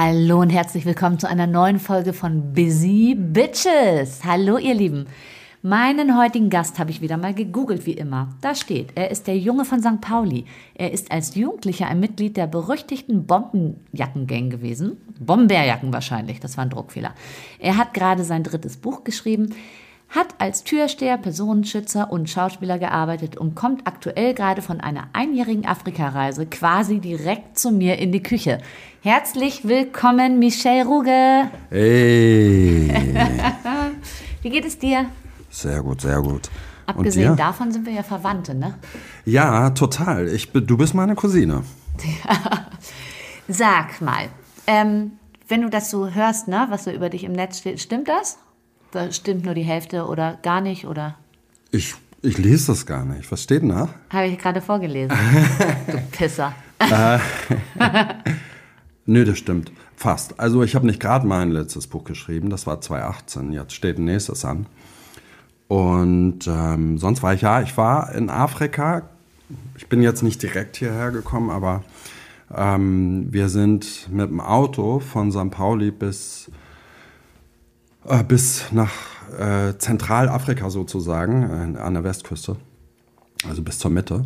Hallo und herzlich willkommen zu einer neuen Folge von Busy Bitches. Hallo ihr Lieben. Meinen heutigen Gast habe ich wieder mal gegoogelt, wie immer. Da steht, er ist der Junge von St. Pauli. Er ist als Jugendlicher ein Mitglied der berüchtigten Bombenjackengang gewesen. Bomberjacken wahrscheinlich, das war ein Druckfehler. Er hat gerade sein drittes Buch geschrieben, hat als Türsteher, Personenschützer und Schauspieler gearbeitet und kommt aktuell gerade von einer einjährigen Afrikareise quasi direkt zu mir in die Küche. Herzlich willkommen, Michel Ruge. Hey. Wie geht es dir? Sehr gut, sehr gut. Abgesehen davon sind wir ja Verwandte, ne? Ja, total. Ich, du bist meine Cousine. Sag mal, ähm, wenn du das so hörst, ne, was so über dich im Netz steht, stimmt das? Da stimmt nur die Hälfte oder gar nicht, oder? Ich, ich lese das gar nicht. Was steht denn da? Habe ich gerade vorgelesen. du Pisser. Nö, das stimmt. Fast. Also ich habe nicht gerade mein letztes Buch geschrieben, das war 2018. Jetzt steht ein nächstes an. Und ähm, sonst war ich ja, ich war in Afrika. Ich bin jetzt nicht direkt hierher gekommen, aber ähm, wir sind mit dem Auto von St. Pauli bis, äh, bis nach äh, Zentralafrika sozusagen, äh, an der Westküste, also bis zur Mitte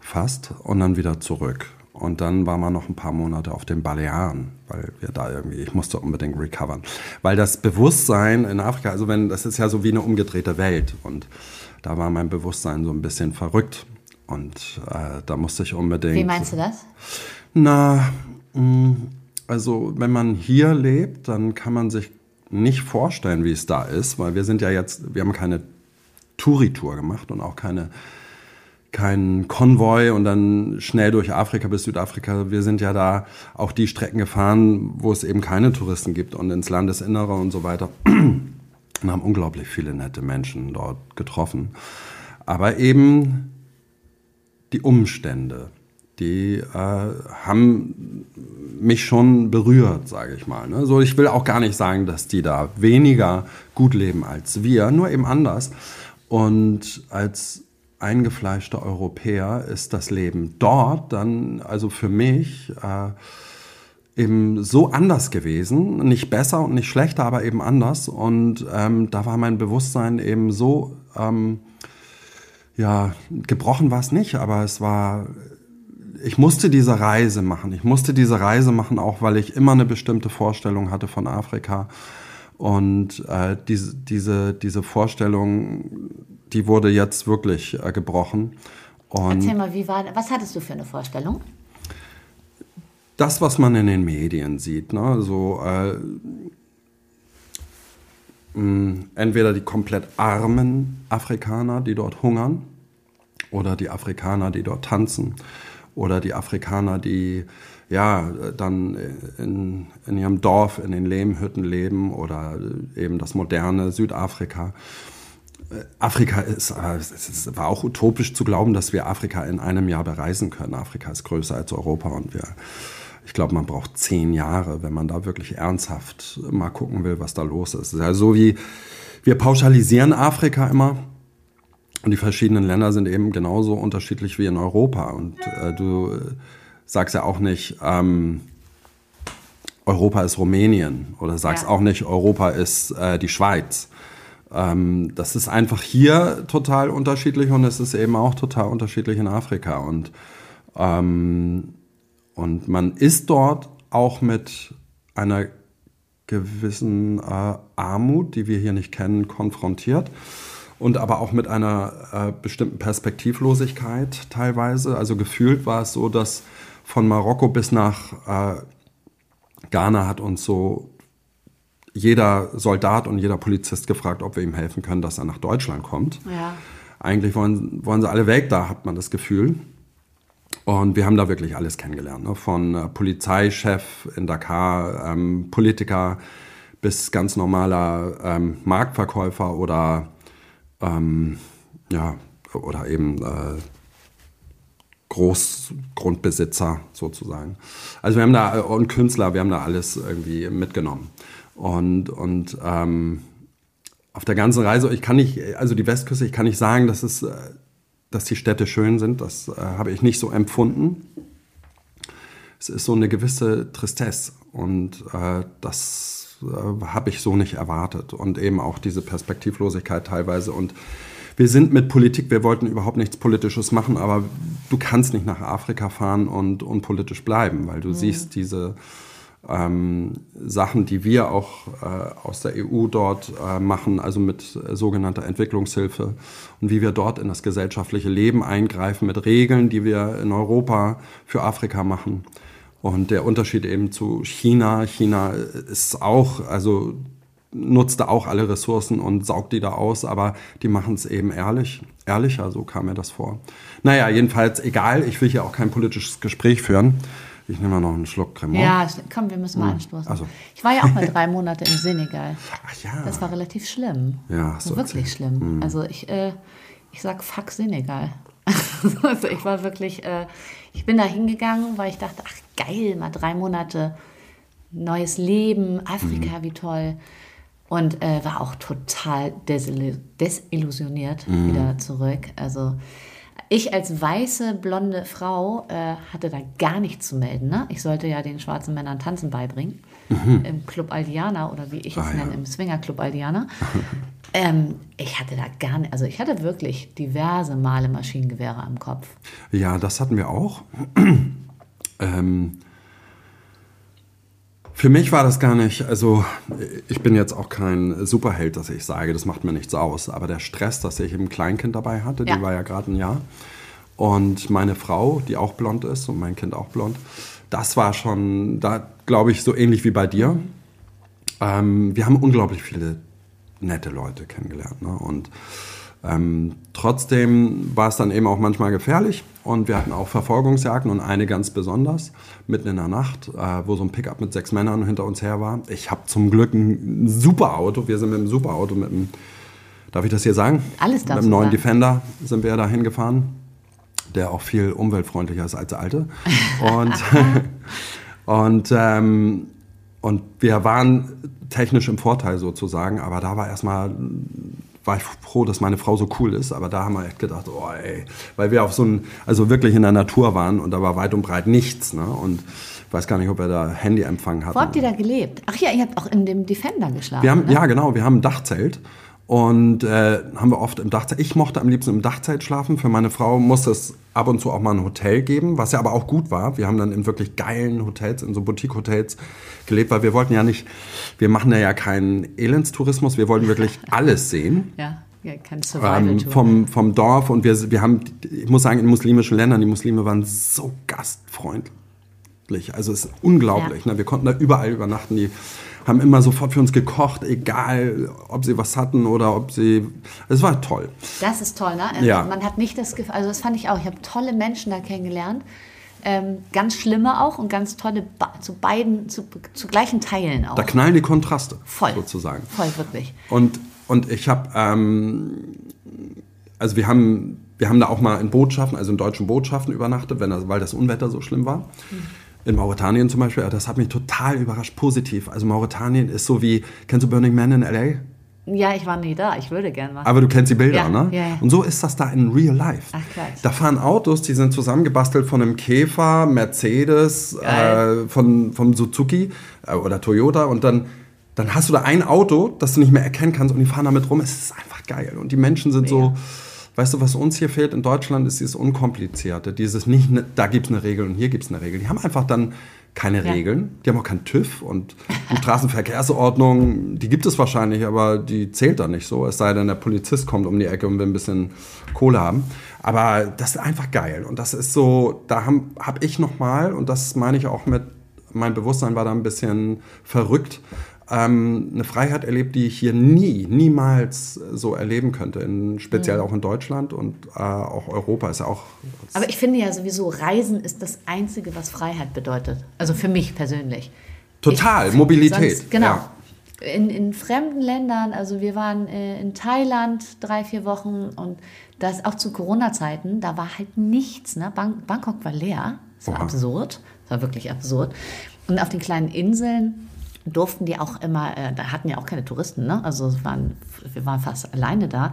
fast, und dann wieder zurück. Und dann waren wir noch ein paar Monate auf den Balearen, weil wir da irgendwie, ich musste unbedingt recovern. Weil das Bewusstsein in Afrika, also wenn, das ist ja so wie eine umgedrehte Welt. Und da war mein Bewusstsein so ein bisschen verrückt. Und äh, da musste ich unbedingt. Wie meinst du das? Na, mh, also wenn man hier lebt, dann kann man sich nicht vorstellen, wie es da ist, weil wir sind ja jetzt, wir haben keine Touri-Tour gemacht und auch keine kein Konvoi und dann schnell durch Afrika bis Südafrika. Wir sind ja da auch die Strecken gefahren, wo es eben keine Touristen gibt und ins Landesinnere und so weiter. Und haben unglaublich viele nette Menschen dort getroffen. Aber eben die Umstände, die äh, haben mich schon berührt, sage ich mal. Ne? So, ich will auch gar nicht sagen, dass die da weniger gut leben als wir, nur eben anders. Und als eingefleischter Europäer ist das Leben dort dann, also für mich, äh, eben so anders gewesen. Nicht besser und nicht schlechter, aber eben anders. Und ähm, da war mein Bewusstsein eben so, ähm, ja, gebrochen war es nicht, aber es war, ich musste diese Reise machen. Ich musste diese Reise machen, auch weil ich immer eine bestimmte Vorstellung hatte von Afrika. Und äh, diese, diese, diese Vorstellung die wurde jetzt wirklich äh, gebrochen. Und Erzähl mal, wie war, was hattest du für eine Vorstellung? Das, was man in den Medien sieht, ne? so äh, mh, entweder die komplett armen Afrikaner, die dort hungern, oder die Afrikaner, die dort tanzen, oder die Afrikaner, die ja dann in, in ihrem Dorf in den Lehmhütten leben, oder eben das moderne Südafrika. Afrika ist, es war auch utopisch zu glauben, dass wir Afrika in einem Jahr bereisen können. Afrika ist größer als Europa und wir, ich glaube, man braucht zehn Jahre, wenn man da wirklich ernsthaft mal gucken will, was da los ist. Ja so wie, wir pauschalisieren Afrika immer und die verschiedenen Länder sind eben genauso unterschiedlich wie in Europa. Und äh, du sagst ja auch nicht, ähm, Europa ist Rumänien oder sagst ja. auch nicht, Europa ist äh, die Schweiz ähm, das ist einfach hier total unterschiedlich und es ist eben auch total unterschiedlich in Afrika. Und, ähm, und man ist dort auch mit einer gewissen äh, Armut, die wir hier nicht kennen, konfrontiert. Und aber auch mit einer äh, bestimmten Perspektivlosigkeit teilweise. Also gefühlt war es so, dass von Marokko bis nach äh, Ghana hat uns so jeder Soldat und jeder Polizist gefragt, ob wir ihm helfen können, dass er nach Deutschland kommt. Ja. Eigentlich wollen, wollen sie alle weg, da hat man das Gefühl. Und wir haben da wirklich alles kennengelernt. Ne? Von äh, Polizeichef in Dakar, ähm, Politiker bis ganz normaler ähm, Marktverkäufer oder, ähm, ja, oder eben äh, Großgrundbesitzer sozusagen. Also wir haben da, und Künstler, wir haben da alles irgendwie mitgenommen. Und, und ähm, auf der ganzen Reise, ich kann nicht, also die Westküste, ich kann nicht sagen, dass, es, äh, dass die Städte schön sind. Das äh, habe ich nicht so empfunden. es ist so eine gewisse Tristesse und äh, das äh, habe ich so nicht erwartet und eben auch diese Perspektivlosigkeit teilweise und wir sind mit Politik, wir wollten überhaupt nichts Politisches machen, aber du kannst nicht nach Afrika fahren und unpolitisch bleiben, weil du mhm. siehst diese ähm, Sachen, die wir auch äh, aus der EU dort äh, machen, also mit äh, sogenannter Entwicklungshilfe und wie wir dort in das gesellschaftliche Leben eingreifen mit Regeln, die wir in Europa für Afrika machen. Und der Unterschied eben zu China, China ist auch, also nutzte auch alle Ressourcen und saugt die da aus, aber die machen es eben ehrlich, ehrlicher, so kam mir das vor. Naja, jedenfalls egal, ich will hier auch kein politisches Gespräch führen. Ich nehme mal noch einen Schluck Cremant. Ja, komm, wir müssen mal hm. anstoßen. Also. Ich war ja auch mal drei Monate im Senegal. Ach ja. Das war relativ schlimm. Ja, so wirklich erzählt. schlimm. Mhm. Also ich, äh, ich sag fuck Senegal. also ich war wirklich, äh, ich bin da hingegangen, weil ich dachte, ach geil, mal drei Monate neues Leben, Afrika, mhm. wie toll. Und äh, war auch total desillusioniert mhm. wieder zurück. Also ich als weiße, blonde Frau äh, hatte da gar nichts zu melden. Ne? Ich sollte ja den schwarzen Männern Tanzen beibringen. Mhm. Im Club Aldiana oder wie ich es ah, nenne, ja. im Swinger Club Aldiana. ähm, ich hatte da gar nicht, also ich hatte wirklich diverse Male Maschinengewehre am Kopf. Ja, das hatten wir auch. ähm, für mich war das gar nicht, also ich bin jetzt auch kein Superheld, dass ich sage, das macht mir nichts aus. Aber der Stress, dass ich ein Kleinkind dabei hatte, ja. die war ja gerade ein Jahr. Und meine Frau, die auch blond ist und mein Kind auch blond, das war schon, da glaube ich, so ähnlich wie bei dir. Ähm, wir haben unglaublich viele nette Leute kennengelernt. Ne? Und ähm, trotzdem war es dann eben auch manchmal gefährlich und wir hatten auch Verfolgungsjagden und eine ganz besonders, mitten in der Nacht, äh, wo so ein Pickup mit sechs Männern hinter uns her war. Ich habe zum Glück ein super Auto, wir sind mit einem super Auto, mit einem, darf ich das hier sagen? Alles Mit einem neuen sagen. Defender sind wir da hingefahren, der auch viel umweltfreundlicher ist als der alte. Und, und, ähm, und wir waren technisch im Vorteil sozusagen, aber da war erstmal war ich froh, dass meine Frau so cool ist, aber da haben wir echt gedacht, oh ey, weil wir auf so ein, also wirklich in der Natur waren und da war weit und breit nichts, ne? Und ich weiß gar nicht, ob wir da Handyempfang hatten. Wo habt ihr da gelebt? Ach ja, ihr habt auch in dem Defender geschlafen. Wir haben, ne? Ja, genau, wir haben ein Dachzelt und äh, haben wir oft im Dachzelt. Ich mochte am liebsten im Dachzelt schlafen. Für meine Frau musste es ab und zu auch mal ein Hotel geben, was ja aber auch gut war. Wir haben dann in wirklich geilen Hotels, in so Boutique-Hotels gelebt, weil wir wollten ja nicht, wir machen ja, ja keinen Elendstourismus, wir wollten wirklich alles sehen. ja. Ja, kein ähm, vom, vom Dorf und wir, wir haben, ich muss sagen, in muslimischen Ländern, die Muslime waren so gastfreundlich. Also es ist unglaublich. Ja. Ne? Wir konnten da überall übernachten. Die haben immer sofort für uns gekocht, egal ob sie was hatten oder ob sie. Es war toll. Das ist toll, ne? Also ja. Man hat nicht das Gefühl, also das fand ich auch. Ich habe tolle Menschen da kennengelernt. Ähm, ganz schlimme auch und ganz tolle zu beiden, zu, zu gleichen Teilen auch. Da knallen die Kontraste. Voll. Sozusagen. Voll, wirklich. Und, und ich habe, ähm, also wir haben, wir haben da auch mal in Botschaften, also in deutschen Botschaften übernachtet, wenn das, weil das Unwetter so schlimm war. Mhm in Mauretanien zum Beispiel, das hat mich total überrascht, positiv. Also Mauretanien ist so wie, kennst du Burning Man in L.A.? Ja, ich war nie da, ich würde gerne mal. Aber du kennst die Bilder, ja, ne? Ja, ja. Und so ist das da in real life. Ach, klar. Da fahren Autos, die sind zusammengebastelt von einem Käfer, Mercedes, äh, von, vom Suzuki äh, oder Toyota und dann, dann hast du da ein Auto, das du nicht mehr erkennen kannst und die fahren damit rum. Es ist einfach geil. Und die Menschen sind so Weißt du, was uns hier fehlt in Deutschland, ist dieses Unkomplizierte. Dieses nicht, ne, da gibt es eine Regel und hier gibt es eine Regel. Die haben einfach dann keine ja. Regeln. Die haben auch keinen TÜV und die Straßenverkehrsordnung, die gibt es wahrscheinlich, aber die zählt dann nicht so. Es sei denn, der Polizist kommt um die Ecke und will ein bisschen Kohle haben. Aber das ist einfach geil. Und das ist so, da habe hab ich nochmal, und das meine ich auch mit, mein Bewusstsein war da ein bisschen verrückt, ähm, eine Freiheit erlebt, die ich hier nie, niemals so erleben könnte, in, speziell mhm. auch in Deutschland und äh, auch Europa ist ja auch. Aber ich finde ja sowieso, Reisen ist das Einzige, was Freiheit bedeutet. Also für mich persönlich. Total, ich, Mobilität. Sonst, genau. Ja. In, in fremden Ländern, also wir waren äh, in Thailand drei, vier Wochen und das auch zu Corona-Zeiten, da war halt nichts. Ne? Bang Bangkok war leer. Das war Oha. absurd. Das war wirklich absurd. Und auf den kleinen Inseln durften die auch immer, äh, da hatten ja auch keine Touristen, ne? Also waren, wir waren fast alleine da.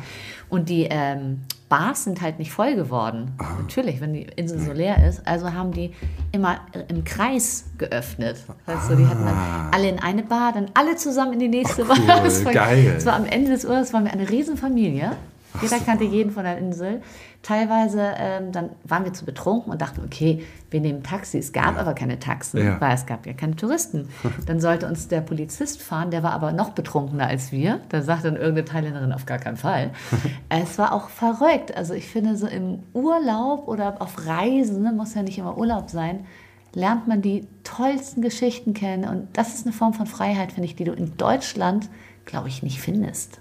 Und die ähm, Bars sind halt nicht voll geworden. Ah. Natürlich, wenn die Insel so leer ist. Also haben die immer im Kreis geöffnet. Weißt du, die hatten dann alle in eine Bar, dann alle zusammen in die nächste Ah. cool, Bar. Das war, geil. Das war am Ende des Urlaubs waren wir eine Riesenfamilie. Jeder kannte jeden von der Insel. Teilweise ähm, dann waren wir zu betrunken und dachten, okay, wir nehmen Taxi. Es gab aber keine Taxen, Ja. weil es gab ja keine Touristen. Dann sollte uns der Polizist fahren, der war aber noch betrunkener als wir. Da sagte dann irgendeine Thailänderin auf gar keinen Fall. es war auch verrückt. Also ich finde, so im Urlaub oder auf Reisen, muss ja nicht immer Urlaub sein, lernt man die tollsten Geschichten kennen. Und das ist eine Form von Freiheit, finde ich, die du in Deutschland, glaube ich, nicht findest.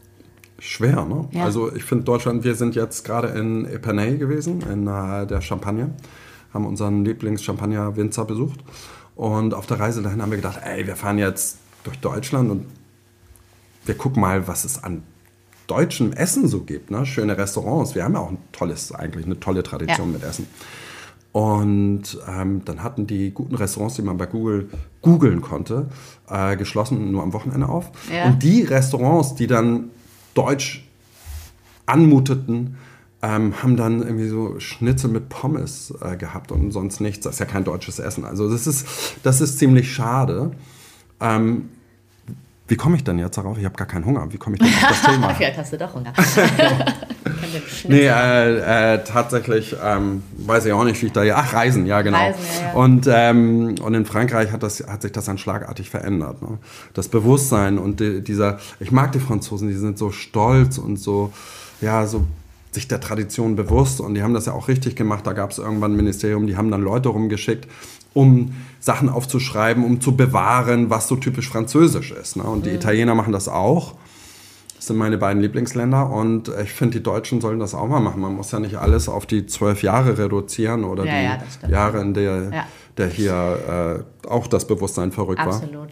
Schwer, ne? Ja. Also ich finde Deutschland, wir sind jetzt gerade in Epernay gewesen, in äh, der Champagne, haben unseren Lieblings-Champagner-Winzer besucht. Und auf der Reise dahin haben wir gedacht, ey, wir fahren jetzt durch Deutschland und wir gucken mal, was es an deutschem Essen so gibt. Ne? Schöne Restaurants. Wir haben ja auch ein tolles, eigentlich eine tolle Tradition Ja. mit Essen. Und ähm, dann hatten die guten Restaurants, die man bei Google googeln konnte, äh, geschlossen nur am Wochenende auf. Ja. Und die Restaurants, die dann deutsch anmuteten, ähm, haben dann irgendwie so Schnitzel mit Pommes äh, gehabt und sonst nichts. Das ist ja kein deutsches Essen. Also das ist, das ist ziemlich schade. Ähm, wie komme ich denn jetzt darauf? Ich habe gar keinen Hunger. Wie komme ich denn auf das Thema? Vielleicht hast du doch Hunger. Schnitzel- Nee, äh, äh, tatsächlich ähm, weiß ich auch nicht, wie ich da. Ach, Reisen, ja, genau. Reisen, ja, ja. Und, ähm, und in Frankreich hat, das, hat sich das dann schlagartig verändert. Ne? Das Bewusstsein und die, dieser. Ich mag die Franzosen, die sind so stolz und so, ja, so sich der Tradition bewusst und die haben das ja auch richtig gemacht. Da gab es irgendwann ein Ministerium, die haben dann Leute rumgeschickt, um Sachen aufzuschreiben, um zu bewahren, was so typisch französisch ist. Ne? Und die Mhm. Italiener machen das auch. Das sind meine beiden Lieblingsländer und ich finde, die Deutschen sollen das auch mal machen. Man muss ja nicht alles auf die zwölf Jahre reduzieren oder Ja, die ja. Jahre, in der, Ja. der hier äh, auch das Bewusstsein verrückt war. Absolut.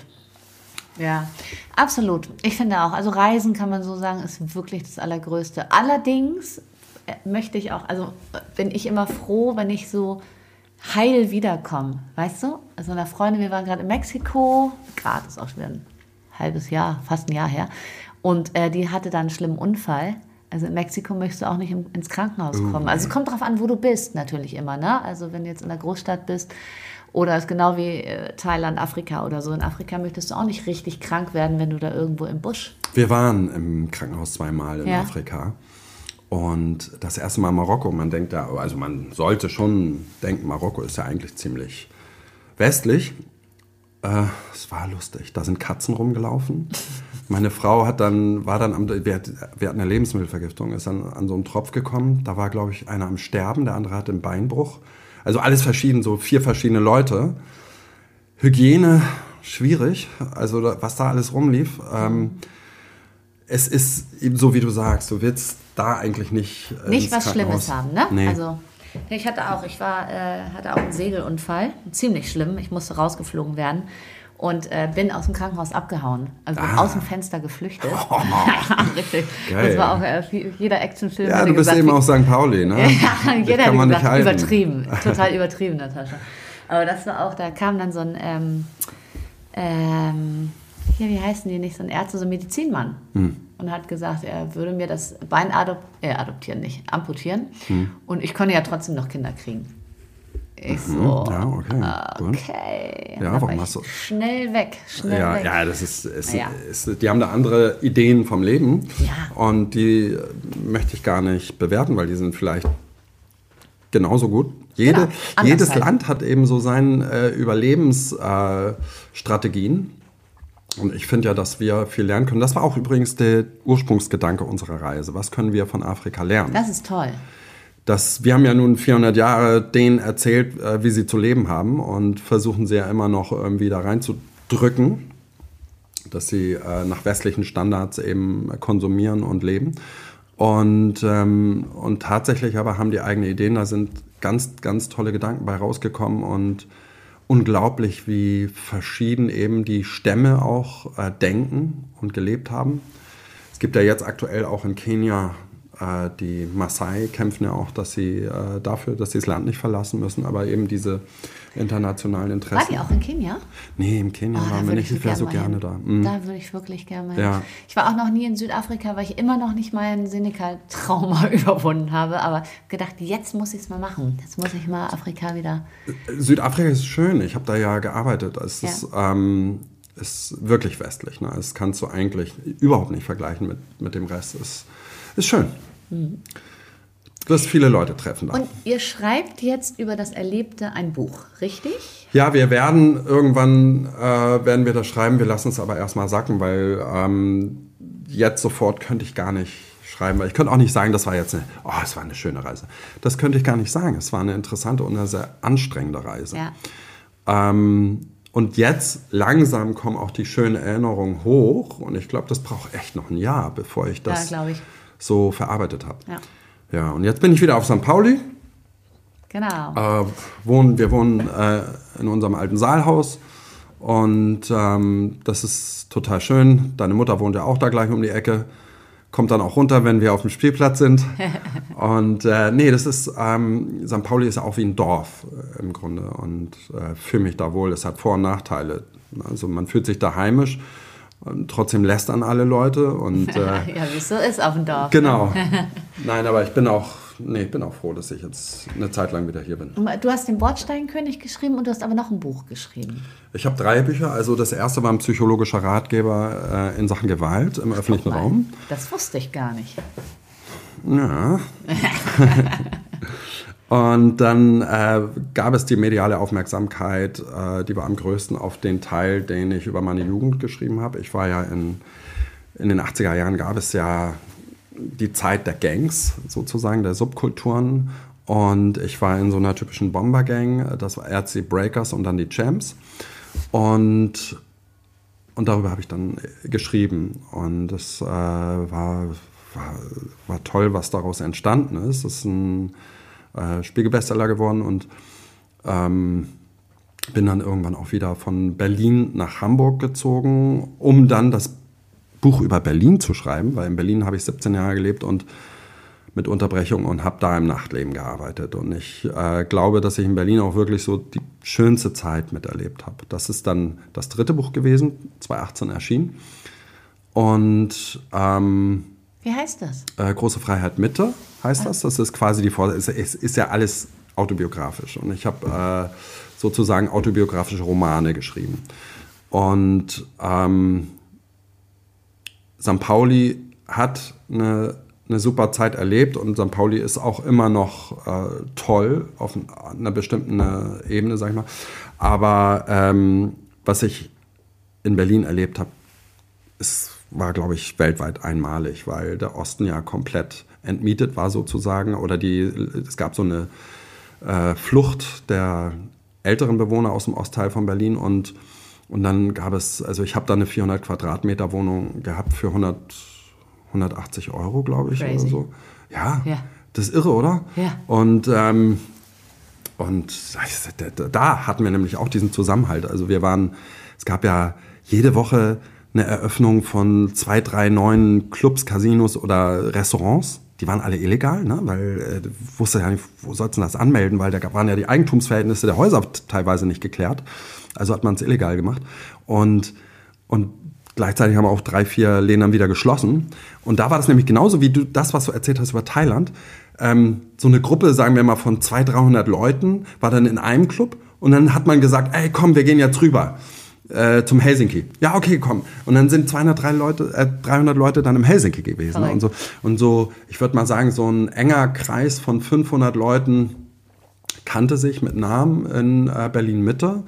Ja, absolut. Ich finde auch, also Reisen kann man so sagen, ist wirklich das Allergrößte. Allerdings äh, möchte ich auch, also äh, bin ich immer froh, wenn ich so heil wiederkomme. Weißt du? Also eine Freundin, wir waren gerade in Mexiko, gerade ist auch schon wieder ein halbes Jahr, fast ein Jahr her. Und äh, die hatte dann einen schlimmen Unfall. Also in Mexiko möchtest du auch nicht im, ins Krankenhaus kommen. Also es kommt darauf an, wo du bist, natürlich immer. Ne? Also wenn du jetzt in der Großstadt bist oder es ist genau wie äh, Thailand, Afrika oder so. In Afrika möchtest du auch nicht richtig krank werden, wenn du da irgendwo im Busch. Wir waren im Krankenhaus zweimal in Ja. Afrika. Und das erste Mal in Marokko. Man denkt ja, also man sollte schon denken, Marokko ist ja eigentlich ziemlich westlich. Äh, es war lustig. Da sind Katzen rumgelaufen. Meine Frau hat dann, war dann am, wir, hat- wir hatten eine Lebensmittelvergiftung, ist dann an so einen Tropf gekommen. Da war, glaube ich, einer am Sterben, der andere hatte einen Beinbruch. Also alles verschieden, so vier verschiedene Leute. Hygiene schwierig, also was da alles rumlief. Ähm, es ist eben so, wie du sagst, du willst da eigentlich nicht. äh, Nicht was. Schlimmes haben, ne? Nee. Also ich hatte auch, ich war, äh, hatte auch einen Segelunfall, ziemlich schlimm. Ich musste rausgeflogen werden und äh, bin aus dem Krankenhaus abgehauen, also Ah. aus dem Fenster geflüchtet. Richtig. Geil. Das war auch äh, jeder Actionfilm. ja, du bist gesagt, eben aus St. Pauli, ne? Ja, jeder kann man nicht gesagt, halten. übertrieben, total übertrieben, Natascha. Aber das war auch, da kam dann so ein, ähm, ähm, hier, wie heißen die nicht, so ein Ärzte, so ein Medizinmann. Hm. Und hat gesagt, er würde mir das Bein adop äh, adoptieren, nicht amputieren. Hm. Und ich konnte ja trotzdem noch Kinder kriegen. Ich so, ja, okay, gut. okay. Ja, warum hast du- Schnell weg, schnell Ja, weg. ja, das ist, ist, Ja. ist, die haben da andere Ideen vom Leben. Ja. Und die äh, möchte ich gar nicht bewerten, weil die sind vielleicht genauso gut. Jede, Genau, jedes halt. Land hat eben so seine äh, Überlebensstrategien. Äh, und ich finde ja, dass wir viel lernen können. Das war auch übrigens der Ursprungsgedanke unserer Reise. Was können wir von Afrika lernen? Das ist toll. Das, wir haben ja nun 400 Jahre denen erzählt, äh, wie sie zu leben haben und versuchen sie ja immer noch irgendwie da reinzudrücken, dass sie äh, nach westlichen Standards eben konsumieren und leben. Und, ähm, und tatsächlich aber haben die eigene Ideen, da sind ganz, ganz tolle Gedanken bei rausgekommen und unglaublich, wie verschieden eben die Stämme auch äh, denken und gelebt haben. Es gibt ja jetzt aktuell auch in Kenia äh, die Maasai kämpfen ja auch, dass sie äh, dafür, dass sie das Land nicht verlassen müssen, aber eben diese internationalen Interessen. War die auch in Kenia? Nee, im Kenia Oh, waren wir nicht. Ich wäre so gerne hin. da. Mhm. Da würde ich wirklich gerne mal Ja. hin. Ich war auch noch nie in Südafrika, weil ich immer noch nicht meinen Seneca-Trauma überwunden habe. Aber gedacht, jetzt muss ich es mal machen. Jetzt muss ich mal Afrika wieder. Südafrika ist schön. Ich habe da ja gearbeitet. Es Ja. ist, ähm, ist wirklich westlich. Ne? Das kannst du eigentlich überhaupt nicht vergleichen mit, mit dem Rest. Es ist schön. Du wirst viele Leute treffen da. Und ihr schreibt jetzt über das Erlebte ein Buch, richtig? Ja, wir werden irgendwann äh, werden wir das schreiben. Wir lassen es aber erstmal sacken, weil ähm, jetzt sofort könnte ich gar nicht schreiben, weil ich könnte auch nicht sagen, das war jetzt eine, oh, es war eine schöne Reise. Das könnte ich gar nicht sagen. Es war eine interessante und eine sehr anstrengende Reise. Ja. Ähm, und jetzt langsam kommen auch die schönen Erinnerungen hoch und ich glaube, das braucht echt noch ein Jahr, bevor ich das Ja, glaube ich. So verarbeitet habe. Ja. Ja, und jetzt bin ich wieder auf St. Pauli. Genau. Äh, wohnen, wir wohnen äh, in unserem alten Saalhaus und ähm, das ist total schön. Deine Mutter wohnt ja auch da gleich um die Ecke. Kommt dann auch runter, wenn wir auf dem Spielplatz sind. und äh, nee, das ist, ähm, St. Pauli ist auch wie ein Dorf äh, im Grunde und äh, fühle mich da wohl. Es hat Vor- und Nachteile. Also man fühlt sich da heimisch. Und trotzdem lästern alle Leute und äh, ja, wie es so ist auf dem Dorf. genau. Nein, aber ich bin auch, nee, ich bin auch froh, dass ich jetzt eine Zeit lang wieder hier bin. Du hast den Bordsteinkönig geschrieben und du hast aber noch ein Buch geschrieben. Ich habe drei Bücher. Also das erste war ein psychologischer Ratgeber äh, in Sachen Gewalt im öffentlichen Raum. Das wusste ich gar nicht. Ja. Und dann äh, gab es die mediale Aufmerksamkeit, äh, die war am größten auf den Teil, den ich über meine Jugend geschrieben habe. Ich war ja in, in den 80er Jahren gab es ja die Zeit der Gangs sozusagen, der Subkulturen. Und ich war in so einer typischen Bombergang, das war die Breakers und dann die Champs. Und und darüber habe ich dann geschrieben. Und es äh, war, war, war toll, was daraus entstanden ist. Es ist ein äh, Spiegelbestseller geworden und ähm, bin dann irgendwann auch wieder von Berlin nach Hamburg gezogen, um dann das Buch über Berlin zu schreiben, weil in Berlin habe ich 17 Jahre gelebt und mit Unterbrechung und habe da im Nachtleben gearbeitet. Und ich äh, glaube, dass ich in Berlin auch wirklich so die schönste Zeit miterlebt habe. Das ist dann das dritte Buch gewesen, 2018 erschienen. Und ähm, Wie heißt das? äh, Große Freiheit Mitte heißt das. Das ist quasi die Vor es ist, ist ja alles autobiografisch. Und ich habe äh, sozusagen autobiografische Romane geschrieben. Und ähm, St. Pauli hat eine, eine super Zeit erlebt und St. Pauli ist auch immer noch äh, toll auf einer bestimmten äh, Ebene, sag ich mal. Aber ähm, was ich in Berlin erlebt habe, es war, glaube ich, weltweit einmalig, weil der Osten ja komplett entmietet war sozusagen oder die, es gab so eine äh, Flucht der älteren Bewohner aus dem Ostteil von Berlin und, und dann gab es, also ich habe da eine 400 Quadratmeter Wohnung gehabt für 100, 180 Euro, glaube ich, Crazy. oder so. Ja, Ja. das ist irre, oder? Ja. Und, ähm, und da- da hatten wir nämlich auch diesen Zusammenhalt. Also wir waren, es gab ja jede Woche eine Eröffnung von zwei, drei neuen Clubs, Casinos oder Restaurants. Die waren alle illegal, ne? weil äh, wusste ja nicht, wo sollst du das anmelden, weil da waren ja die Eigentumsverhältnisse der Häuser teilweise nicht geklärt. Also hat man es illegal gemacht. Und, und gleichzeitig haben auch drei, vier Läden dann wieder geschlossen. Und da war das nämlich genauso wie du das, was du erzählt hast über Thailand. Ähm, so eine Gruppe, sagen wir mal, von 200, 300 Leuten war dann in einem Club. Und dann hat man gesagt, ey, komm, wir gehen jetzt rüber äh, zum Helsinki. Ja, okay, komm. Und dann sind 203 Leute, äh, 300 Leute dann im Helsinki gewesen. Und so, und so, ich würde mal sagen, so ein enger Kreis von 500 Leuten kannte sich mit Namen in äh, Berlin Mitte.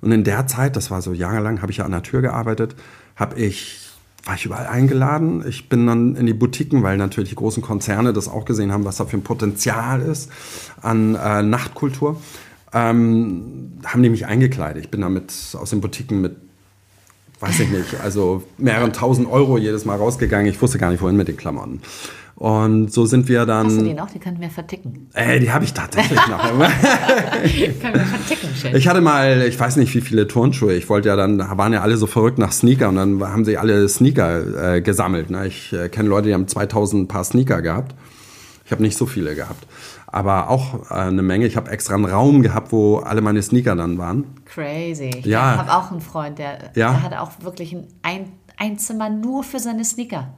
Und in der Zeit, das war so jahrelang, habe ich ja an der Tür gearbeitet, habe ich war ich überall eingeladen. Ich bin dann in die Boutiquen, weil natürlich die großen Konzerne das auch gesehen haben, was da für ein Potenzial ist an äh, Nachtkultur. Ähm, haben die mich eingekleidet. Ich bin damit aus den Boutiquen mit, weiß ich nicht, also mehreren tausend Euro jedes Mal rausgegangen. Ich wusste gar nicht, wohin mit den Klamotten. Und so sind wir dann. Hast du die noch? Die könnten wir verticken. Ey, die habe ich tatsächlich noch. Können wir verticken, Schild. Ich hatte mal, ich weiß nicht wie viele Turnschuhe. Ich wollte ja dann, da waren ja alle so verrückt nach Sneaker und dann haben sie alle Sneaker äh, gesammelt. Ne? Ich äh, kenne Leute, die haben 2000 Paar Sneaker gehabt. Ich habe nicht so viele gehabt, aber auch äh, eine Menge. Ich habe extra einen Raum gehabt, wo alle meine Sneaker dann waren. Crazy. Ich Ja. habe auch einen Freund, der, Ja. der hatte auch wirklich ein, ein, Zimmer nur für seine Sneaker.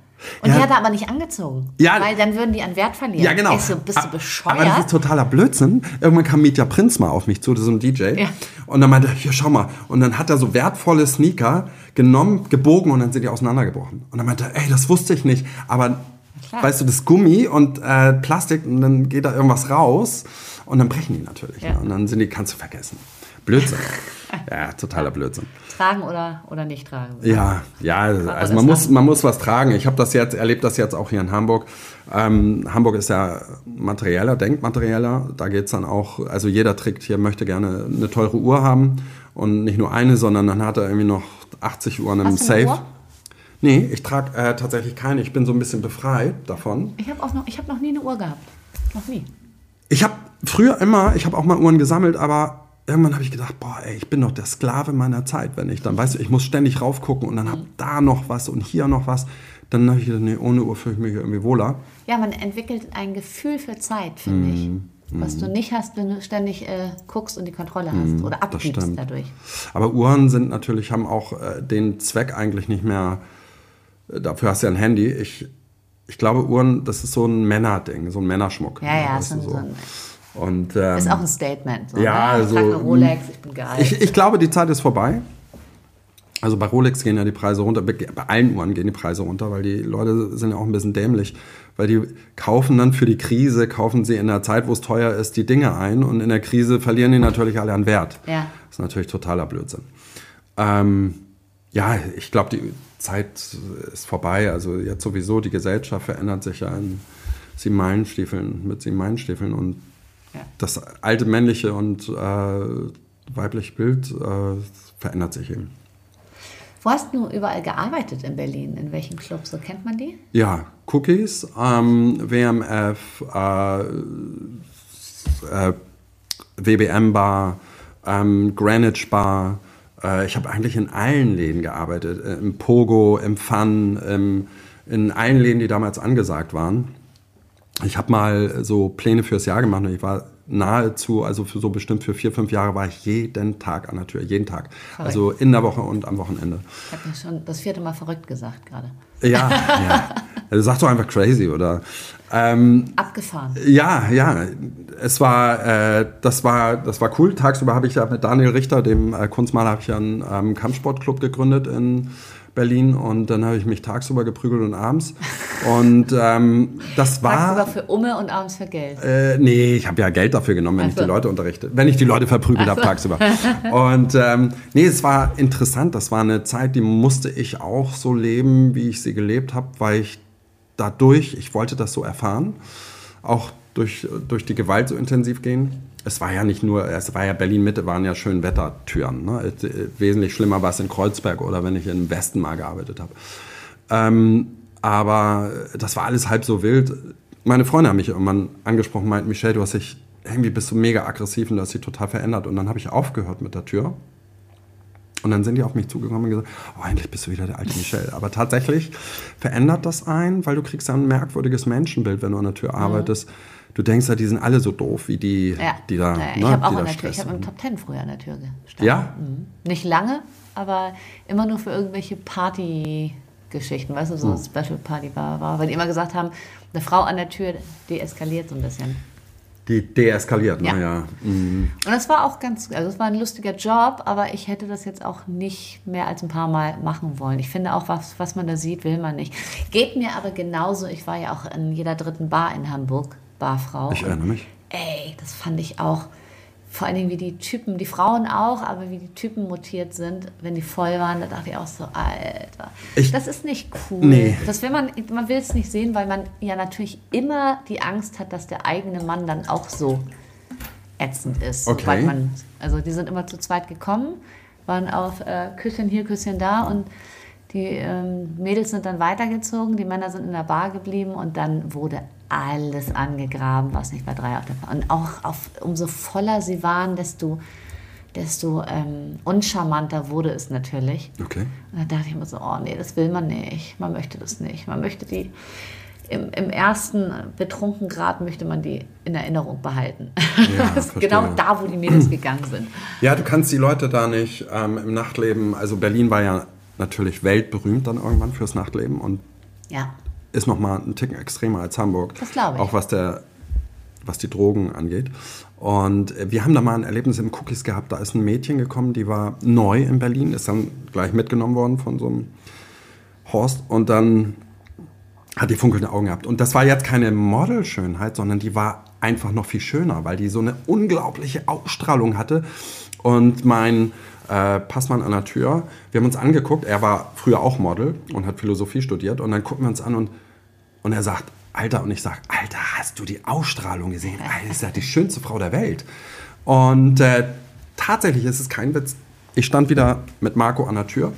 Und Ja. die hat er aber nicht angezogen. Ja. Weil dann würden die an Wert verlieren. Ja, genau. So, bist du bescheuert? Aber das ist totaler Blödsinn. Irgendwann kam Mitya Prinz mal auf mich zu, das ist ein DJ. Ja. Und dann meinte er, hier, schau mal. Und dann hat er so wertvolle Sneaker genommen, gebogen und dann sind die auseinandergebrochen. Und dann meinte er, ey, das wusste ich nicht. Aber. Weißt du, das ist Gummi und äh, Plastik und dann geht da irgendwas raus und dann brechen die natürlich. Ja. Ne? Und dann sind die, kannst du vergessen. Blödsinn. ja, totaler Blödsinn. tragen oder, oder nicht tragen. Ja, ja, also man muss, dann- man muss was tragen. Ich habe das jetzt, erlebt das jetzt auch hier in Hamburg. Ähm, Hamburg ist ja materieller, denkmaterieller. Da geht's dann auch, also jeder trägt hier, möchte gerne eine teure Uhr haben. Und nicht nur eine, sondern dann hat er irgendwie noch 80 Uhren im Safe. Nee, ich trage äh, tatsächlich keine. Ich bin so ein bisschen befreit davon. Ich habe auch noch, ich habe noch nie eine Uhr gehabt. Noch nie. Ich habe früher immer, ich habe auch mal Uhren gesammelt, aber irgendwann habe ich gedacht, boah, ey, ich bin doch der Sklave meiner Zeit, wenn ich dann, weißt du, ich muss ständig raufgucken und dann Mhm. hab da noch was und hier noch was. Dann habe ich gedacht, nee, ohne Uhr fühle ich mich irgendwie wohler. Ja, man entwickelt ein Gefühl für Zeit, finde Mhm. ich. Was du nicht hast, wenn du ständig äh, guckst und die Kontrolle hast oder abgibst Mhm, dadurch. Aber Uhren sind natürlich, haben auch äh, den Zweck eigentlich nicht mehr, dafür hast du ja ein Handy. Ich, ich glaube, Uhren, das ist so ein Männerding, so ein Männerschmuck. Ja, ja, weißt so, so ein, Und, ähm, ist auch ein Statement. So, Ja, ne? Ich so, trage eine Rolex, ich bin geil. Ich, ich glaube, die Zeit ist vorbei. Also bei Rolex gehen ja die Preise runter, bei bei allen Uhren gehen die Preise runter, weil die Leute sind ja auch ein bisschen dämlich, weil die kaufen dann für die Krise, kaufen sie in der Zeit, wo es teuer ist, die Dinge ein und in der Krise verlieren die natürlich alle an Wert. Ja. Das ist natürlich totaler Blödsinn. Ähm, ja, ich glaube, die Zeit ist vorbei. Also jetzt sowieso, die Gesellschaft verändert sich ja in sieben Meilenstiefeln, mit sieben Meilenstiefeln und Ja. das alte männliche und äh, weibliche Bild äh, verändert sich eben. Wo hast du überall gearbeitet in Berlin? In welchen Clubs? So kennt man die? Ja, Cookies, ähm, WMF, äh, äh, WBM Bar, ähm, Greenwich Bar. Äh, ich habe eigentlich in allen Läden gearbeitet. Äh, Im Pogo, im Fun, im, in allen Läden, die damals angesagt waren. Ich habe mal so Pläne fürs Jahr gemacht und ich war nahezu, also für so bestimmt für vier, fünf Jahre war ich jeden Tag an der Tür, jeden Tag. Also in der Woche und am Wochenende. Ich habe mir schon das vierte Mal verrückt gesagt gerade. Ja, ja. Also sag doch einfach crazy, oder? Ähm, Abgefahren. ja, ja. Es war, äh, das war, das war cool. Tagsüber habe ich ja mit Daniel Richter, dem äh, Kunstmaler, habe ich ja einen ähm, Kampfsportclub gegründet in Berlin und dann habe ich mich tagsüber geprügelt und abends. Und ähm, das war. Tagsüber für Umme und abends für Geld. Äh, nee, ich habe ja Geld dafür genommen, wenn Ach ich so. die Leute unterrichte. Wenn ich die Leute verprügelt habe tagsüber. Und ähm, nee, es war interessant. Das war eine Zeit, die musste ich auch so leben, wie ich sie gelebt habe, weil ich dadurch, ich wollte das so erfahren, auch durch, durch die Gewalt so intensiv gehen. Es war ja nicht nur, es war ja Berlin-Mitte, waren ja schön Wettertüren. Ne? Äh, Wesentlich schlimmer war es in Kreuzberg oder wenn ich im Westen mal gearbeitet habe. Ähm, aber das war alles halb so wild. Meine Freunde haben mich irgendwann angesprochen, meinten, Michelle, du hast dich, irgendwie bist du mega aggressiv und du hast dich total verändert. Und dann habe ich aufgehört mit der Tür. Und dann sind die auf mich zugekommen und gesagt, oh, endlich bist du wieder der alte Michel. Aber tatsächlich verändert das einen, weil du kriegst ja ein merkwürdiges Menschenbild, wenn du an der Tür arbeitest. Du denkst ja, die sind alle so doof, wie die, Ja. die da, Ja, ich ne, habe auch die an der Tür, ich habe im Top Ten früher an der Tür gestanden. Ja? Mhm. Nicht lange, aber immer nur für irgendwelche Partygeschichten, weißt du, so Hm. Special Party war, war, weil die immer gesagt haben, eine Frau an der Tür deeskaliert so ein bisschen. Die deeskaliert, Ja. ne? Ja. Mhm. Und das war auch ganz, also es war ein lustiger Job, aber ich hätte das jetzt auch nicht mehr als ein paar Mal machen wollen. Ich finde auch, was, was man da sieht, will man nicht. Geht mir aber genauso, ich war ja auch in jeder dritten Bar in Hamburg, Barfrau. Ich erinnere mich. Ey, das fand ich auch. Vor allen Dingen, wie die Typen, die Frauen auch, aber wie die Typen mutiert sind, wenn die voll waren, da dachte ich auch so, Alter, Ich- das ist nicht cool. Nee. Das will man, man will es nicht sehen, weil man ja natürlich immer die Angst hat, dass der eigene Mann dann auch so ätzend ist. Okay. Man, also die sind immer zu zweit gekommen, waren auf äh, Küsschen hier, Küsschen da und die ähm, Mädels sind dann weitergezogen, die Männer sind in der Bar geblieben und dann wurde alles angegraben, was nicht bei drei auf der Bar. Und auch auf, umso voller sie waren, desto, desto ähm, uncharmanter wurde es natürlich. Okay. Und da dachte ich mir so, oh nee, das will man nicht. Man möchte das nicht. Man möchte die im, im ersten Betrunkengrad möchte man die in Erinnerung behalten. Ja, genau da, wo die Mädels gegangen sind. Ja, du kannst die Leute da nicht ähm, im Nachtleben, also Berlin war ja natürlich weltberühmt dann irgendwann fürs Nachtleben und Ja. Ist noch mal ein Ticken extremer als Hamburg. Das glaube ich. Auch was, der, was die Drogen angeht. Und äh, wir haben da mal ein Erlebnis im Cookies gehabt. Da ist ein Mädchen gekommen, die war neu in Berlin, ist dann gleich mitgenommen worden von so einem Horst. Und dann hat die funkelnde Augen gehabt. Und das war jetzt keine Modelschönheit, sondern die war einfach noch viel schöner, weil die so eine unglaubliche Ausstrahlung hatte. Und mein äh, Passmann an der Tür, wir haben uns angeguckt, er war früher auch Model und hat Philosophie studiert. Und dann gucken wir uns an und, und er sagt, Alter, und ich sage, Alter, hast du die Ausstrahlung gesehen? Alter, ist ja die schönste Frau der Welt. Und äh, tatsächlich ist es kein Witz. Ich stand wieder mit Marco an der Tür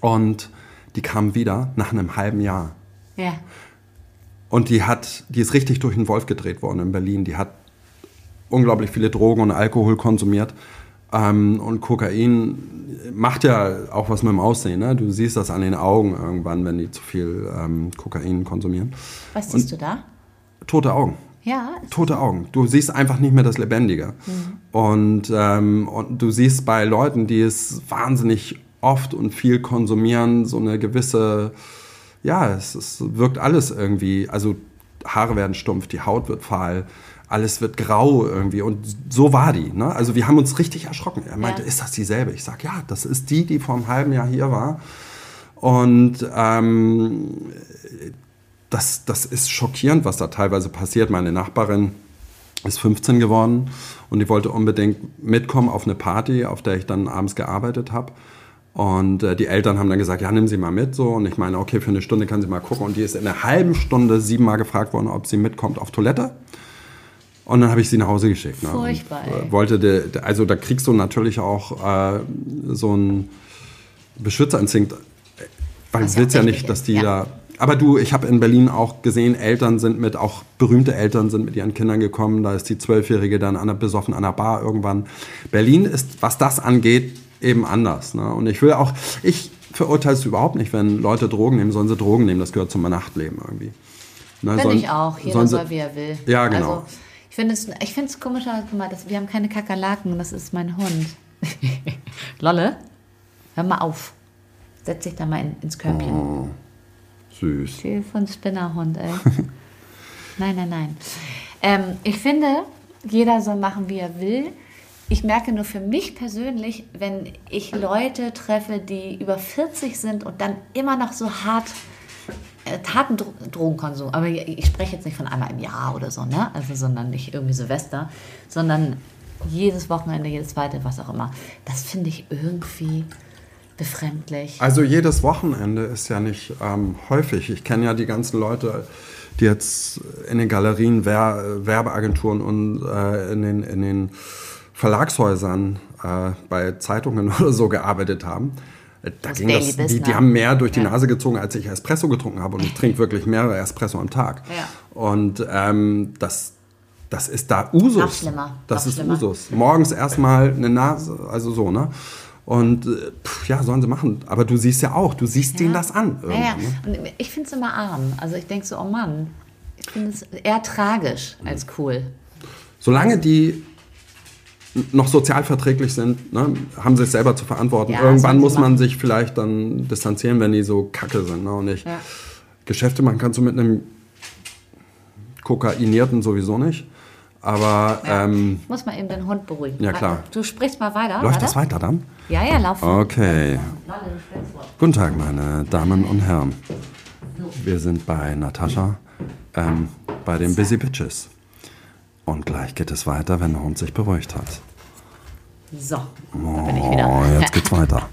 und die kam wieder nach einem halben Jahr. Ja. Und die hat, die ist richtig durch den Wolf gedreht worden in Berlin. Die hat unglaublich viele Drogen und Alkohol konsumiert. Ähm, und Kokain macht ja auch was mit dem Aussehen. Ne? Du siehst das an den Augen irgendwann, wenn die zu viel ähm, Kokain konsumieren. Was siehst du da? Tote Augen. Ja. Tote Augen. Du siehst einfach nicht mehr das Lebendige. Und, ähm, und du siehst bei Leuten, die es wahnsinnig oft und viel konsumieren, so eine gewisse, ja, es, es wirkt alles irgendwie, also Haare werden stumpf, die Haut wird fahl, alles wird grau irgendwie. Und so war die. Ne? Also wir haben uns richtig erschrocken. Er meinte, Ja. ist das dieselbe? Ich sag, ja, das ist die, die vor einem halben Jahr hier war. Und ähm, das, das ist schockierend, was da teilweise passiert. Meine Nachbarin ist 15 geworden und die wollte unbedingt mitkommen auf eine Party, auf der ich dann abends gearbeitet habe. Und äh, die Eltern haben dann gesagt, ja, nimm sie mal mit. So. Und ich meine, okay, für eine Stunde kann sie mal gucken. Und die ist in einer halben Stunde siebenmal gefragt worden, ob sie mitkommt auf Toilette. Und dann habe ich sie nach Hause geschickt. Ne? Furchtbar, Und, äh, wollte, de, also da kriegst du natürlich auch äh, so einen Beschützerinstinkt, weil Was du ja willst ja nicht, dass die ja. da. Aber du, ich habe in Berlin auch gesehen, Eltern sind mit, auch berühmte Eltern sind mit ihren Kindern gekommen. Da ist die Zwölfjährige dann an der, besoffen an der Bar irgendwann. Berlin ist, was das angeht, eben anders. Ne? Und ich will auch, ich verurteile es überhaupt nicht, wenn Leute Drogen nehmen, sollen sie Drogen nehmen. Das gehört zum Nachtleben irgendwie. Ne, Finde sollen- ich auch. Jeder sie- soll, wie er will. Ja, genau. Also, finde es, ich finde es komischer, guck mal, das, wir haben keine Kakerlaken, das ist mein Hund. Lolle, hör mal auf. Setz dich da mal in, ins Körbchen. Oh. Süß. Viel von Spinnerhund, ey. nein, nein, nein. Ähm, ich finde, jeder soll machen, wie er will. Ich merke nur für mich persönlich, wenn ich Leute treffe, die über 40 sind und dann immer noch so hart harten Dro Drogenkonsum. Aber ich, ich spreche jetzt nicht von einmal im Jahr oder so, ne? Also, sondern nicht irgendwie Silvester, sondern jedes Wochenende, jedes zweite, was auch immer. Das finde ich irgendwie befremdlich. Also jedes Wochenende ist ja nicht ähm, häufig. Ich kenne ja die ganzen Leute, die jetzt in den Galerien, Wer Werbeagenturen und äh, in, den, in den Verlagshäusern äh, bei Zeitungen oder so gearbeitet haben. Äh, Da Das ging Daily das, die, Business. die haben mehr durch die Ja. Nase gezogen, als ich Espresso getrunken habe. Und ich trinke wirklich mehrere Espresso am Tag. Ja. Und ähm, das, das ist da Usus. Noch schlimmer. Das Noch ist schlimmer. Usus. Morgens erstmal eine Nase, also so, ne? Und äh, pff, ja, sollen sie machen. Aber du siehst ja auch, du siehst denen das an. Ja, ja. Ne? Und ich finde es immer arm. Also ich denke so, oh Mann, ich finde es eher tragisch als cool. Solange die noch sozialverträglich sind, ne, haben sie es selber zu verantworten. Ja, Irgendwann muss man sich vielleicht dann distanzieren, wenn die so kacke sind. Ne? Und ich, Ja. Geschäfte machen kannst du mit einem Kokainierten sowieso nicht. Aber ähm, Ich muss mal eben den Hund beruhigen. Ja, klar. Du sprichst mal weiter. läuft warte. das weiter dann? Ja, ja, lauf. Okay. Guten Tag, meine Damen und Herren. Wir sind bei Natascha, ähm, bei den Busy Bitches. Und gleich geht es weiter, wenn der Hund sich beruhigt hat. So, da bin ich wieder. Oh, jetzt geht's weiter.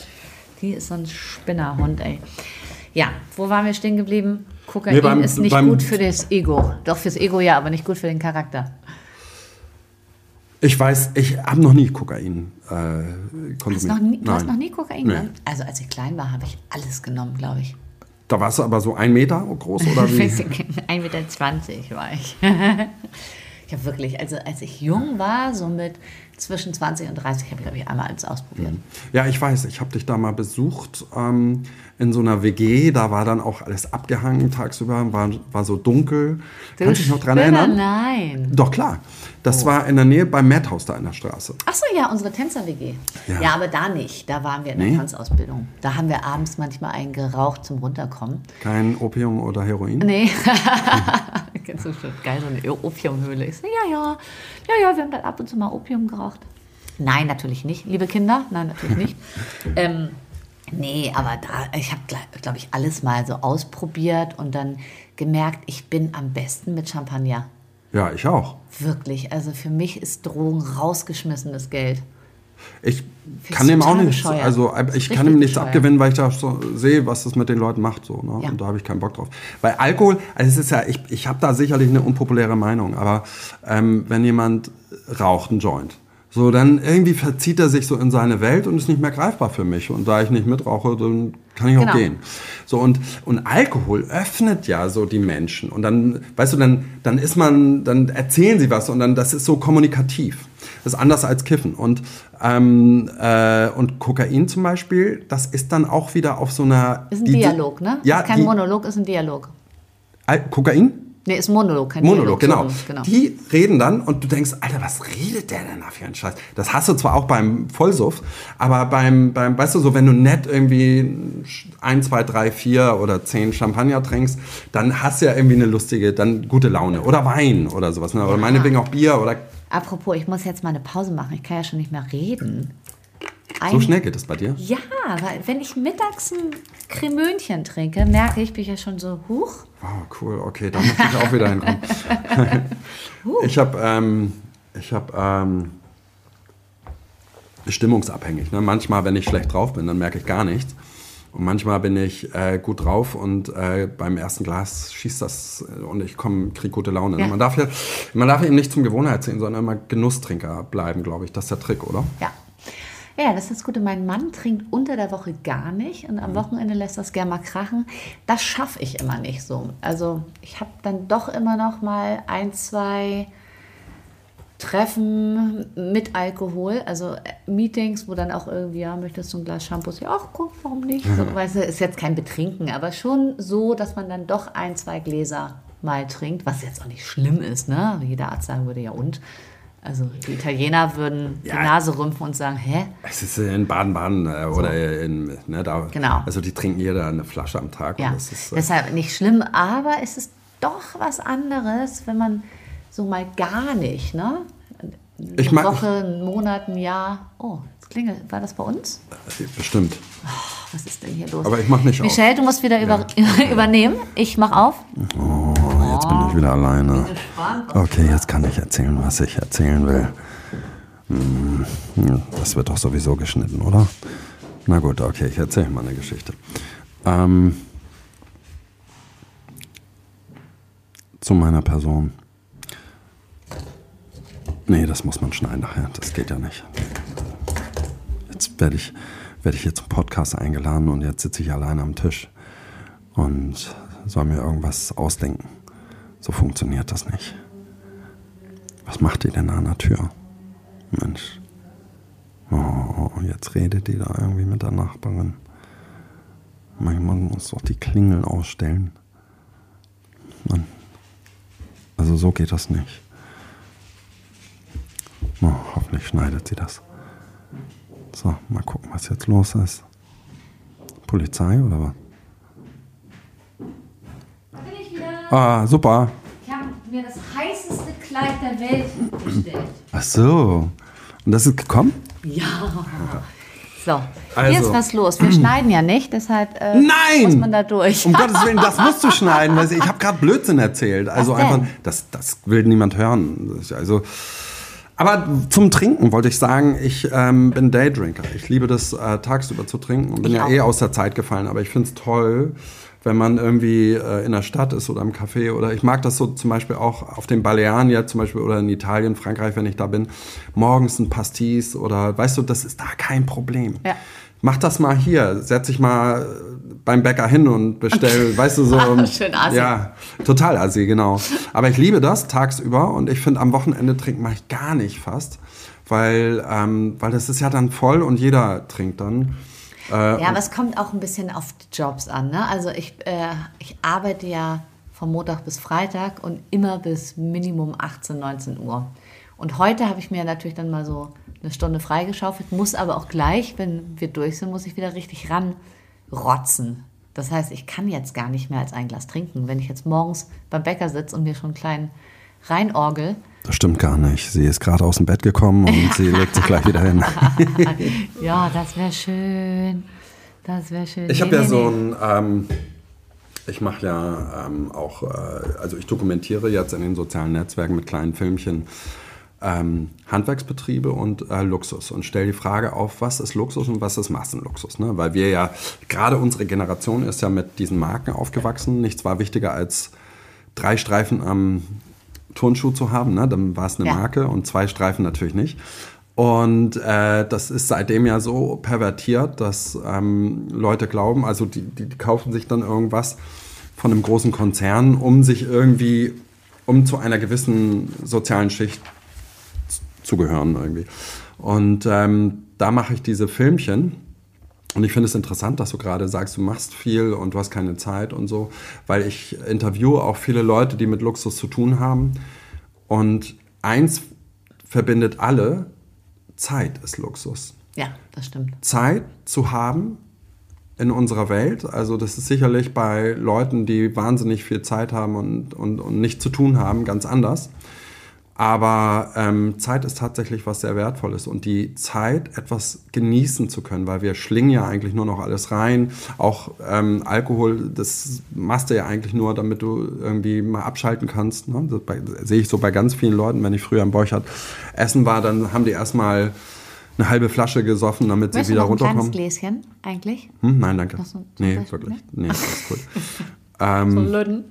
Die ist so ein Spinnerhund, ey. Ja, wo waren wir stehen geblieben? Kokain Nee, beim- ist nicht gut für das Ego. Doch fürs Ego ja, aber nicht gut für den Charakter. Ich weiß, ich habe noch nie Kokain äh, konsumiert. Hast noch nie, du hast Nein. noch nie Kokain Nee. genommen? Also als ich klein war, habe ich alles genommen, glaube ich. Da warst du aber so ein Meter groß oder wie? 1,20 Meter war ich. Ja, wirklich. Also als ich jung war, so mit zwischen 20 und 30, habe ich, glaube ich, einmal alles ausprobiert. Ja, ich weiß, ich habe dich da mal besucht ähm, in so einer WG. Da war dann auch alles abgehangen tagsüber, war, war so dunkel. Du Kannst du dich noch dran erinnern? Nein. Doch, klar. Das war in der Nähe beim Madhouse da in der Straße. Ach so, ja, unsere Tänzer-WG. Ja. Ja. aber da nicht. Da waren wir in der Nee? Tanzausbildung. Da haben wir abends manchmal einen geraucht zum Runterkommen. Kein Opium oder Heroin? Nee. Kennst du schon geil, so eine Opiumhöhle. Ich so, ja, ja. Ja, ja, wir haben dann ab und zu mal Opium geraucht. Nein, natürlich nicht, liebe Kinder. Nein, natürlich nicht. ähm, nee, aber da, ich habe, glaube ich, alles mal so ausprobiert und dann gemerkt, ich bin am besten mit Champagner. Ja, ich auch. Wirklich. Also für mich ist Drogen rausgeschmissenes Geld. Ich Find's kann dem auch nichts, bescheuert. also ich kann ihm nichts bescheuert. abgewinnen, weil ich da so sehe, was das mit den Leuten macht. So, ne? Ja. Und da habe ich keinen Bock drauf. Bei Alkohol, also es ist ja, ich, ich habe da sicherlich eine unpopuläre Meinung, aber ähm, wenn jemand raucht einen Joint, so dann irgendwie verzieht er sich so in seine Welt und ist nicht mehr greifbar für mich. Und da ich nicht mitrauche, dann kann ich auch Genau. gehen. So und, und Alkohol öffnet ja so die Menschen. Und dann, weißt du, dann, dann ist man, dann erzählen sie was und dann, das ist so kommunikativ. Das ist anders als Kiffen. Und, ähm, äh, und Kokain zum Beispiel, das ist dann auch wieder auf so einer. Ist ein Dialog, ne? Ja, ist kein die, Monolog, ist ein Dialog. Al- Kokain? Nee, ist Monolog, kein Monolog, genau. So, genau. Die reden dann und du denkst, Alter, was redet der denn da für einen Scheiß? Das hast du zwar auch beim Vollsuff, aber beim, beim, weißt du, so wenn du nett irgendwie ein, zwei, drei, vier oder zehn Champagner trinkst, dann hast du ja irgendwie eine lustige, dann gute Laune. Oder Wein oder sowas. Ne? Oder meinetwegen auch Bier oder Apropos, ich muss jetzt mal eine Pause machen. Ich kann ja schon nicht mehr reden. so Ein- schnell geht es bei dir. Ja, weil wenn ich mittags ein Cremönchen trinke, merke ich, bin ich ja schon so, huch. Oh, cool, okay, da muss ich auch wieder hinkommen. ich habe, ähm, ich habe, ähm, stimmungsabhängig. Ne? Manchmal, wenn ich schlecht drauf bin, dann merke ich gar nichts. Und manchmal bin ich äh, gut drauf und äh, beim ersten Glas schießt das äh, und ich komme, kriege gute Laune. Ja. Man, darf ja, man darf eben nicht zum Gewohnheitsziehen, sondern immer Genusstrinker bleiben, glaube ich. Das ist der Trick, oder? Ja. Ja, das ist das Gute. Mein Mann trinkt unter der Woche gar nicht und am Wochenende lässt das gerne mal krachen. Das schaffe ich immer nicht so. Also ich habe dann doch immer noch mal ein, zwei Treffen mit Alkohol, also äh, Meetings, wo dann auch irgendwie, ja, möchtest du ein Glas Shampoos? Ja, ach, guck, warum nicht? So, weißt du, ist jetzt kein Betrinken, aber schon so, dass man dann doch ein, zwei Gläser mal trinkt, was jetzt auch nicht schlimm ist, ne? Jeder Arzt sagen würde, ja und? Also die Italiener würden die Ja. Nase rümpfen und sagen, hä? Es ist in Baden-Baden äh, oder in, ne, da. Genau. Also die trinken jeder eine Flasche am Tag. Ja, das ist, äh, deshalb nicht schlimm, aber es ist doch was anderes, wenn man so mal gar nicht, ne? Eine Ich mag- Woche, einen Monat, ein Jahr. Oh, es klingelt. War das bei uns? bestimmt. Was ist denn hier los? Aber ich mach nicht auf. Michelle, du musst wieder über, übernehmen. Ich mach auf. Oh, jetzt bin ich wieder alleine. Okay, jetzt kann ich erzählen, was ich erzählen will. Hm, Das wird doch sowieso geschnitten, oder? Na gut, okay, ich erzähle mal eine Geschichte. Ähm, zu meiner Person. Nee, das muss man schneiden nachher. Das geht ja nicht. Jetzt werde ich, werde ich hier zum Podcast eingeladen und jetzt sitze ich alleine am Tisch und soll mir irgendwas ausdenken. So funktioniert das nicht. Was macht die denn an der Tür? Mensch. Oh, jetzt redet die da irgendwie mit der Nachbarin. Manchmal muss doch die Klingel ausstellen. Mann. Also so geht das nicht. Oh, hoffentlich schneidet sie das. So, mal gucken, was jetzt los ist. Polizei oder was? Bin ich wieder. Ah, super. Ich habe mir das heißeste Kleid der Welt bestellt. Ach so. Und das ist gekommen? Ja. So, Also. hier ist was los. Wir schneiden ja nicht, deshalb äh, Nein! muss man da durch. Um Gottes Willen, das musst du schneiden. Weil ich habe gerade Blödsinn erzählt. Also einfach, das, das will niemand hören. Also, aber zum Trinken wollte ich sagen, ich ähm, bin Daydrinker. Ich liebe das, äh, tagsüber zu trinken und bin Ich ja auch. eh aus der Zeit gefallen. Aber ich finde es toll, wenn man irgendwie äh, in der Stadt ist oder im Café oder ich mag das so zum Beispiel auch auf den Balearen ja zum Beispiel oder in Italien, Frankreich, wenn ich da bin, morgens ein Pastis oder weißt du, das ist da kein Problem. Ja. mach das mal hier, setz dich mal beim Bäcker hin und bestell, okay. weißt du, so. Schön assi. Ja, total assi, genau. Aber ich liebe das tagsüber und ich finde, am Wochenende trinken mache ich gar nicht fast, weil, ähm, weil das ist ja dann voll und jeder trinkt dann. Äh, ja, aber es kommt auch ein bisschen auf die Jobs an. Ne? Also ich, äh, ich arbeite ja von Montag bis Freitag und immer bis Minimum 18, 19 Uhr. Und heute habe ich mir natürlich dann mal so eine Stunde freigeschaufelt, muss aber auch gleich, wenn wir durch sind, muss ich wieder richtig ranrotzen. Das heißt, ich kann jetzt gar nicht mehr als ein Glas trinken. Wenn ich jetzt morgens beim Bäcker sitze und mir schon einen kleinen reinorgel. Das stimmt gar nicht. Sie ist gerade aus dem Bett gekommen und sie legt sich gleich wieder hin. ja, das wäre schön. Das wäre schön. Ich nee, habe ja nee, so ein, ähm, ich mache ja ähm, auch, äh, also ich dokumentiere jetzt in den sozialen Netzwerken mit kleinen Filmchen ähm, Handwerksbetriebe und äh, Luxus und stelle die Frage auf, was ist Luxus und was ist Massenluxus? Ne? Weil wir ja, gerade unsere Generation ist ja mit diesen Marken aufgewachsen. Nichts war wichtiger als drei Streifen am Turnschuh zu haben. Ne? Dann war es eine ja. Marke und zwei Streifen natürlich nicht. Und äh, das ist seitdem ja so pervertiert, dass ähm, Leute glauben, also die, die, die kaufen sich dann irgendwas von einem großen Konzern, um sich irgendwie, um zu einer gewissen sozialen Schicht zu gehören irgendwie. Und ähm, da mache ich diese Filmchen. Und ich finde es interessant, dass du gerade sagst, du machst viel und du hast keine Zeit und so, weil ich interviewe auch viele Leute, die mit Luxus zu tun haben. Und eins verbindet alle, Zeit ist Luxus. Ja, das stimmt. Zeit zu haben in unserer Welt, also das ist sicherlich bei Leuten, die wahnsinnig viel Zeit haben und, und, und nichts zu tun haben, ganz anders. Aber ähm, Zeit ist tatsächlich was sehr Wertvolles und die Zeit, etwas genießen zu können, weil wir schlingen ja eigentlich nur noch alles rein. Auch ähm, Alkohol, das machst du ja eigentlich nur, damit du irgendwie mal abschalten kannst. Ne? Das, bei, das sehe ich so bei ganz vielen Leuten, wenn ich früher im Borchardt essen war, dann haben die erstmal eine halbe Flasche gesoffen, damit Möchtest sie wieder runterkommen. Ein Gläschen eigentlich? Hm, nein, danke. So, nee, wirklich. Nee, das ist gut. ähm, so Löden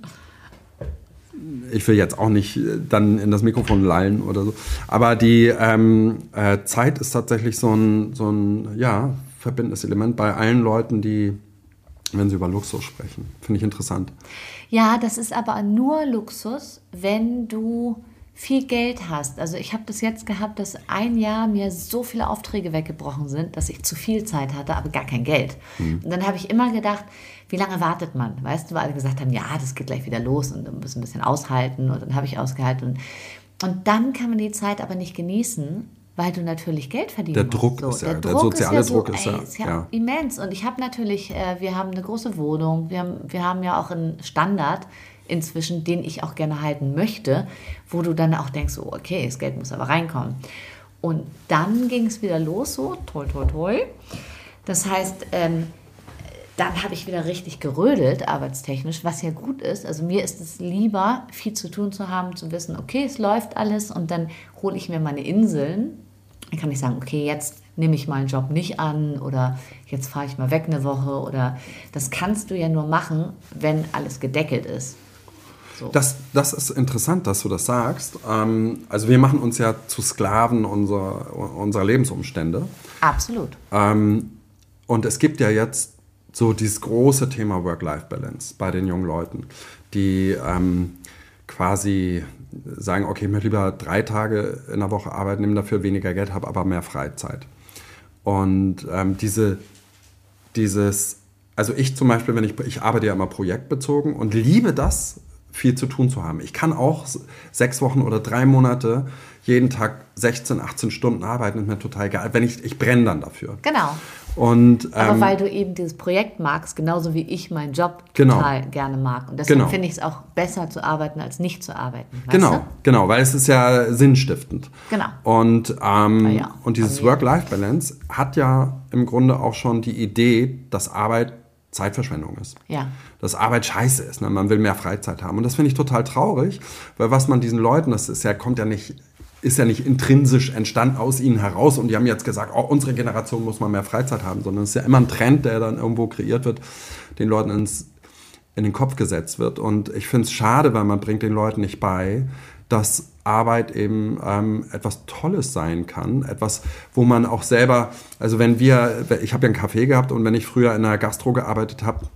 ich will jetzt auch nicht äh, dann in das Mikrofon lallen oder so. Aber die ähm, äh, Zeit ist tatsächlich so ein, so ein ja, verbindendes Element bei allen Leuten, die, wenn sie über Luxus sprechen. Finde ich interessant. Ja, das ist aber nur Luxus, wenn du viel Geld hast. Also ich habe das jetzt gehabt, dass ein Jahr mir so viele Aufträge weggebrochen sind, dass ich zu viel Zeit hatte, aber gar kein Geld. Mhm. Und dann habe ich immer gedacht, wie lange wartet man? Weißt du, weil alle gesagt haben, ja, das geht gleich wieder los und du musst ein bisschen aushalten. Und dann habe ich ausgehalten. Und, und dann kann man die Zeit aber nicht genießen, weil du natürlich Geld verdienen der Druck. So, ist ja, der, der Druck soziale ist ja Druck ist, ey, ist ja, ja, immens. Und ich habe natürlich, äh, wir haben eine große Wohnung, wir haben, wir haben ja auch einen Standard, inzwischen, den ich auch gerne halten möchte, wo du dann auch denkst, oh, okay, das Geld muss aber reinkommen. Und dann ging es wieder los, so, toi, toi, toi. Das heißt, ähm, dann habe ich wieder richtig gerödelt, arbeitstechnisch, was ja gut ist. Also mir ist es lieber, viel zu tun zu haben, zu wissen, okay, es läuft alles und dann hole ich mir meine Inseln. Dann kann ich sagen, okay, jetzt nehme ich meinen Job nicht an oder jetzt fahre ich mal weg eine Woche oder das kannst du ja nur machen, wenn alles gedeckelt ist. So. Das, das ist interessant, dass du das sagst. Ähm, also wir machen uns ja zu Sklaven unserer, unserer Lebensumstände. Absolut. Ähm, und es gibt ja jetzt so dieses große Thema Work-Life-Balance bei den jungen Leuten, die ähm, quasi sagen, okay, ich möchte lieber drei Tage in der Woche arbeiten, nehme dafür weniger Geld, habe aber mehr Freizeit. Und ähm, diese, dieses, also ich zum Beispiel, wenn ich, ich arbeite ja immer projektbezogen und liebe das, viel zu tun zu haben. Ich kann auch sechs Wochen oder drei Monate jeden Tag 16, 18 Stunden arbeiten, ist mir total geil. Wenn ich, ich brenne dann dafür. Genau. Und, ähm, Aber weil du eben dieses Projekt magst, genauso wie ich meinen Job genau. total gerne mag. Und deswegen genau. finde ich es auch besser zu arbeiten, als nicht zu arbeiten. Genau, du? genau, weil es ist ja sinnstiftend. Genau. Und, ähm, ja, und dieses Work-Life-Balance hat ja im Grunde auch schon die Idee, dass Arbeit Zeitverschwendung ist. Ja. Dass Arbeit scheiße ist. Ne? Man will mehr Freizeit haben. Und das finde ich total traurig, weil was man diesen Leuten, das ist ja, kommt ja nicht, ist ja nicht intrinsisch entstanden aus ihnen heraus und die haben jetzt gesagt, oh, unsere Generation muss mal mehr Freizeit haben, sondern es ist ja immer ein Trend, der dann irgendwo kreiert wird, den Leuten ins, in den Kopf gesetzt wird. Und ich finde es schade, weil man bringt den Leuten nicht bei, dass Arbeit eben ähm, etwas Tolles sein kann. Etwas, wo man auch selber, also wenn wir, ich habe ja einen Café gehabt und wenn ich früher in einer Gastro gearbeitet habe,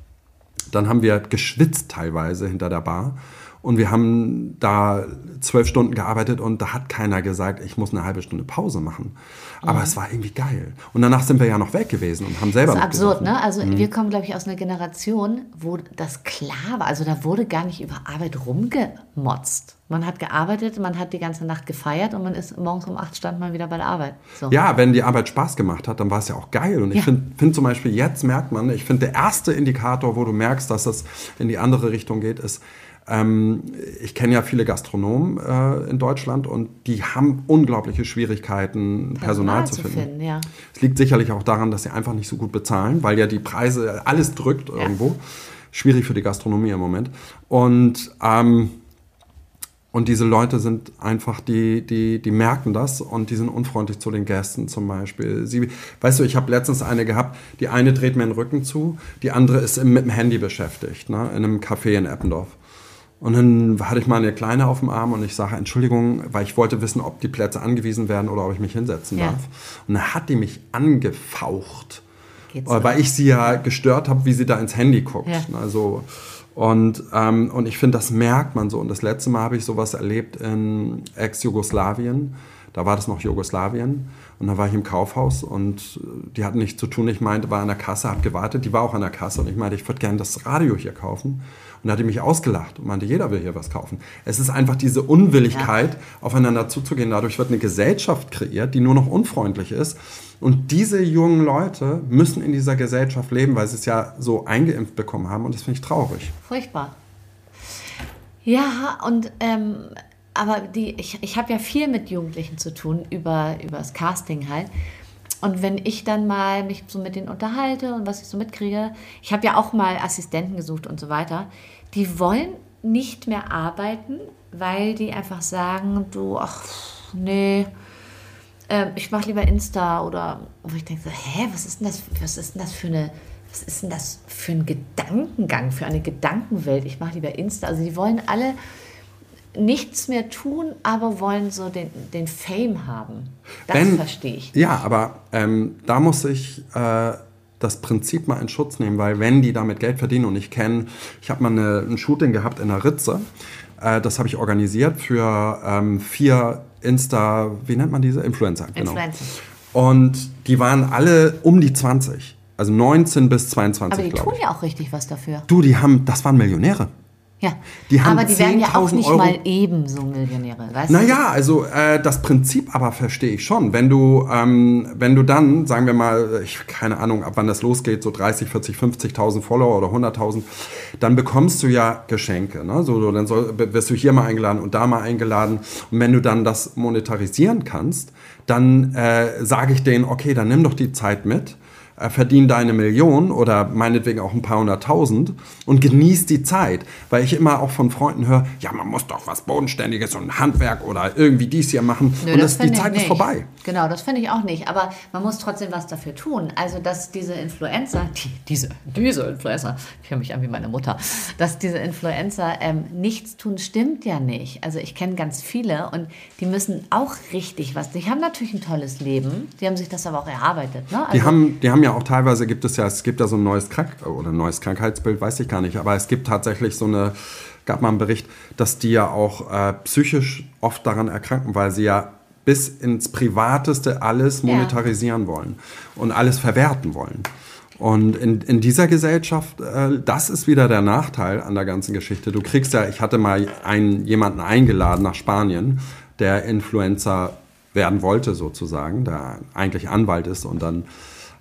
dann haben wir geschwitzt teilweise hinter der Bar. Und wir haben da zwölf Stunden gearbeitet und da hat keiner gesagt, ich muss eine halbe Stunde Pause machen. Aber mhm. es war irgendwie geil. Und danach sind wir ja noch weg gewesen und haben selber. Das ist absurd, ne? Also mhm. wir kommen, glaube ich, aus einer Generation, wo das klar war. Also da wurde gar nicht über Arbeit rumgemotzt. Man hat gearbeitet, man hat die ganze Nacht gefeiert und man ist morgens um acht stand man wieder bei der Arbeit. So. Ja, wenn die Arbeit Spaß gemacht hat, dann war es ja auch geil. Und ich ja. finde find zum Beispiel, jetzt merkt man, ich finde, der erste Indikator, wo du merkst, dass das in die andere Richtung geht, ist, ähm, ich kenne ja viele Gastronomen äh, in Deutschland und die haben unglaubliche Schwierigkeiten, Personal, Personal zu finden. finden ja. Es liegt sicherlich auch daran, dass sie einfach nicht so gut bezahlen, weil ja die Preise alles drückt ja. irgendwo. Schwierig für die Gastronomie im Moment. Und ähm, und diese Leute sind einfach, die, die, die merken das und die sind unfreundlich zu den Gästen zum Beispiel. Sie, weißt du, ich habe letztens eine gehabt, die eine dreht mir den Rücken zu, die andere ist mit dem Handy beschäftigt, ne, in einem Café in Eppendorf. Und dann hatte ich mal eine Kleine auf dem Arm und ich sage, Entschuldigung, weil ich wollte wissen, ob die Plätze angewiesen werden oder ob ich mich hinsetzen ja. darf. Und dann hat die mich angefaucht, Geht's weil ich sie ja gestört habe, wie sie da ins Handy guckt. Ja. Also, und, ähm, und ich finde, das merkt man so. Und das letzte Mal habe ich sowas erlebt in Ex-Jugoslawien. Da war das noch Jugoslawien. Und dann war ich im Kaufhaus und die hatten nichts zu tun. Ich meinte, war an der Kasse, habe gewartet. Die war auch an der Kasse und ich meinte, ich würde gerne das Radio hier kaufen. Und hat die mich ausgelacht und meinte, jeder will hier was kaufen. Es ist einfach diese Unwilligkeit, ja. aufeinander zuzugehen. Dadurch wird eine Gesellschaft kreiert, die nur noch unfreundlich ist. Und diese jungen Leute müssen in dieser Gesellschaft leben, weil sie es ja so eingeimpft bekommen haben. Und das finde ich traurig. Furchtbar. Ja, und ähm, aber die, ich, ich habe ja viel mit Jugendlichen zu tun über, über das Casting halt. Und wenn ich dann mal mich so mit denen unterhalte und was ich so mitkriege, ich habe ja auch mal Assistenten gesucht und so weiter, die wollen nicht mehr arbeiten, weil die einfach sagen, du, ach, nee, äh, ich mache lieber Insta oder wo ich denke, so, hä, was ist denn das, was ist denn das für eine, was ist denn das für ein Gedankengang, für eine Gedankenwelt? Ich mache lieber Insta. Also die wollen alle nichts mehr tun, aber wollen so den, den Fame haben. Das verstehe ich. Ja, aber ähm, da muss ich äh, das Prinzip mal in Schutz nehmen, weil wenn die damit Geld verdienen und ich kenne, ich habe mal eine, ein Shooting gehabt in der Ritze, äh, das habe ich organisiert für ähm, vier Insta, wie nennt man diese? Influencer. Genau. Influencer. Und die waren alle um die 20. Also 19 bis 22. Aber die tun ja auch richtig was dafür. Du, die haben, das waren Millionäre. Ja, die aber die werden ja auch nicht Euro. mal ebenso Millionäre. Weißt naja, also äh, das Prinzip aber verstehe ich schon. Wenn du, ähm, wenn du dann, sagen wir mal, ich keine Ahnung, ab wann das losgeht, so 30, 40, 50.000 Follower oder 100.000, dann bekommst du ja Geschenke. Ne? So, dann soll, wirst du hier mal eingeladen und da mal eingeladen. Und wenn du dann das monetarisieren kannst, dann äh, sage ich denen, okay, dann nimm doch die Zeit mit äh, verdien deine Million oder meinetwegen auch ein paar hunderttausend und genieß die Zeit. Weil ich immer auch von Freunden höre, ja, man muss doch was Bodenständiges und Handwerk oder irgendwie dies hier machen. Nö, und das, das die Zeit ist vorbei. Genau, das finde ich auch nicht. Aber man muss trotzdem was dafür tun. Also, dass diese Influencer, die, diese, diese Influencer, ich höre mich an wie meine Mutter, dass diese Influencer ähm, nichts tun, stimmt ja nicht. Also, ich kenne ganz viele und die müssen auch richtig was. Die haben natürlich ein tolles Leben. Die haben sich das aber auch erarbeitet. Ne? Also, die, haben, die haben ja auch teilweise gibt es ja, es gibt ja so ein neues Krank oder ein neues Krankheitsbild, weiß ich gar nicht, aber es gibt tatsächlich so eine, gab mal einen Bericht, dass die ja auch äh, psychisch oft daran erkranken, weil sie ja bis ins Privateste alles monetarisieren ja. wollen und alles verwerten wollen. Und in, in dieser Gesellschaft, äh, das ist wieder der Nachteil an der ganzen Geschichte. Du kriegst ja, ich hatte mal einen, jemanden eingeladen nach Spanien, der Influencer werden wollte sozusagen, der eigentlich Anwalt ist und dann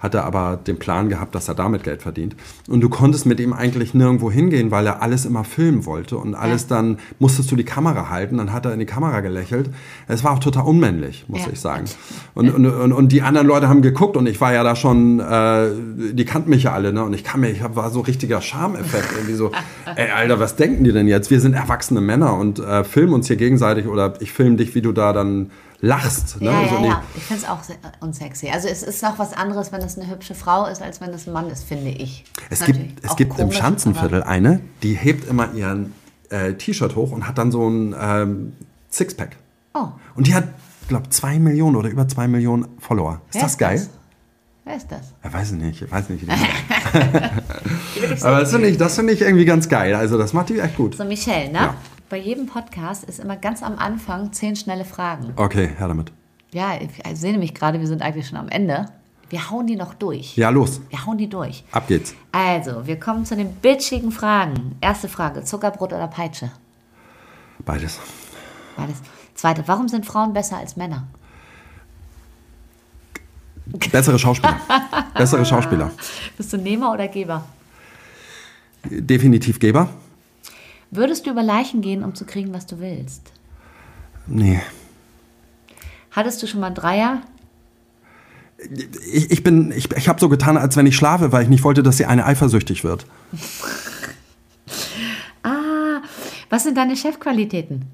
hat er aber den Plan gehabt, dass er damit Geld verdient. Und du konntest mit ihm eigentlich nirgendwo hingehen, weil er alles immer filmen wollte und alles dann musstest du die Kamera halten, dann hat er in die Kamera gelächelt. Es war auch total unmännlich, muss ja. ich sagen. Und, und, und, und, die anderen Leute haben geguckt und ich war ja da schon, äh, die kannten mich ja alle, ne? Und ich kam mir, ich war so richtiger Charmeffekt, irgendwie so, ey Alter, was denken die denn jetzt? Wir sind erwachsene Männer und äh, filmen uns hier gegenseitig oder ich filme dich, wie du da dann lachst. Ne? Ja, ja, also ja. Ich finde es auch unsexy. Also es ist noch was anderes, wenn es eine hübsche Frau ist, als wenn es ein Mann ist, finde ich. Es gibt, es gibt komisch, im Schanzenviertel eine, die hebt immer ihren äh, T-Shirt hoch und hat dann so ein ähm, Sixpack. Oh. Und die hat, glaube zwei Millionen oder über zwei Millionen Follower. Ist Wer das geil? Das? Wer ist das? Ich weiß nicht, ich weiß nicht. Aber das finde ich, das finde ich irgendwie ganz geil. Also das macht die echt gut. So, Michelle, ne? Ja. Bei jedem Podcast ist immer ganz am Anfang zehn schnelle Fragen. Okay, her damit. Ja, ich sehe nämlich gerade, wir sind eigentlich schon am Ende. Wir hauen die noch durch. Ja, los. Wir hauen die durch. Ab geht's. Also, wir kommen zu den bitchigen Fragen. Erste Frage: Zuckerbrot oder Peitsche? Beides. Beides. Zweite: Warum sind Frauen besser als Männer? Bessere Schauspieler. Bessere Schauspieler. Bist du Nehmer oder Geber? Definitiv Geber? Würdest du über Leichen gehen, um zu kriegen, was du willst? Nee. Hattest du schon mal einen Dreier? Ich, ich bin, ich, ich habe so getan, als wenn ich schlafe, weil ich nicht wollte, dass die eine eifersüchtig wird. Ah, was sind deine Chefqualitäten?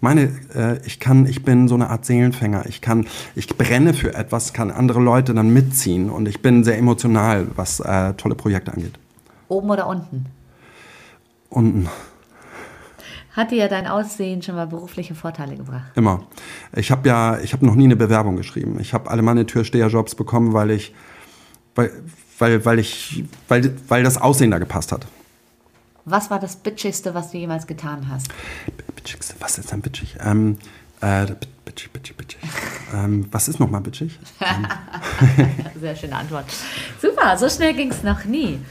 Meine, äh, ich kann, ich bin so eine Art Seelenfänger. Ich kann, ich brenne für etwas, kann andere Leute dann mitziehen und ich bin sehr emotional, was äh, tolle Projekte angeht. Oben oder unten? Unten, Hat dir dein Aussehen schon mal berufliche Vorteile gebracht? immer. Ich habe ja, ich habe noch nie eine Bewerbung geschrieben. Ich habe alle meine Türsteherjobs bekommen, weil ich, weil, weil, weil ich, weil, weil das Aussehen da gepasst hat. Was war das Bitchigste, was du jemals getan hast? Bitchigste, was ist denn bitchig? Ähm, äh, bitchig, bitchig, bitchig. ähm, was ist nochmal bitchig? Ähm, Sehr schöne Antwort. Super, so schnell ging es noch nie.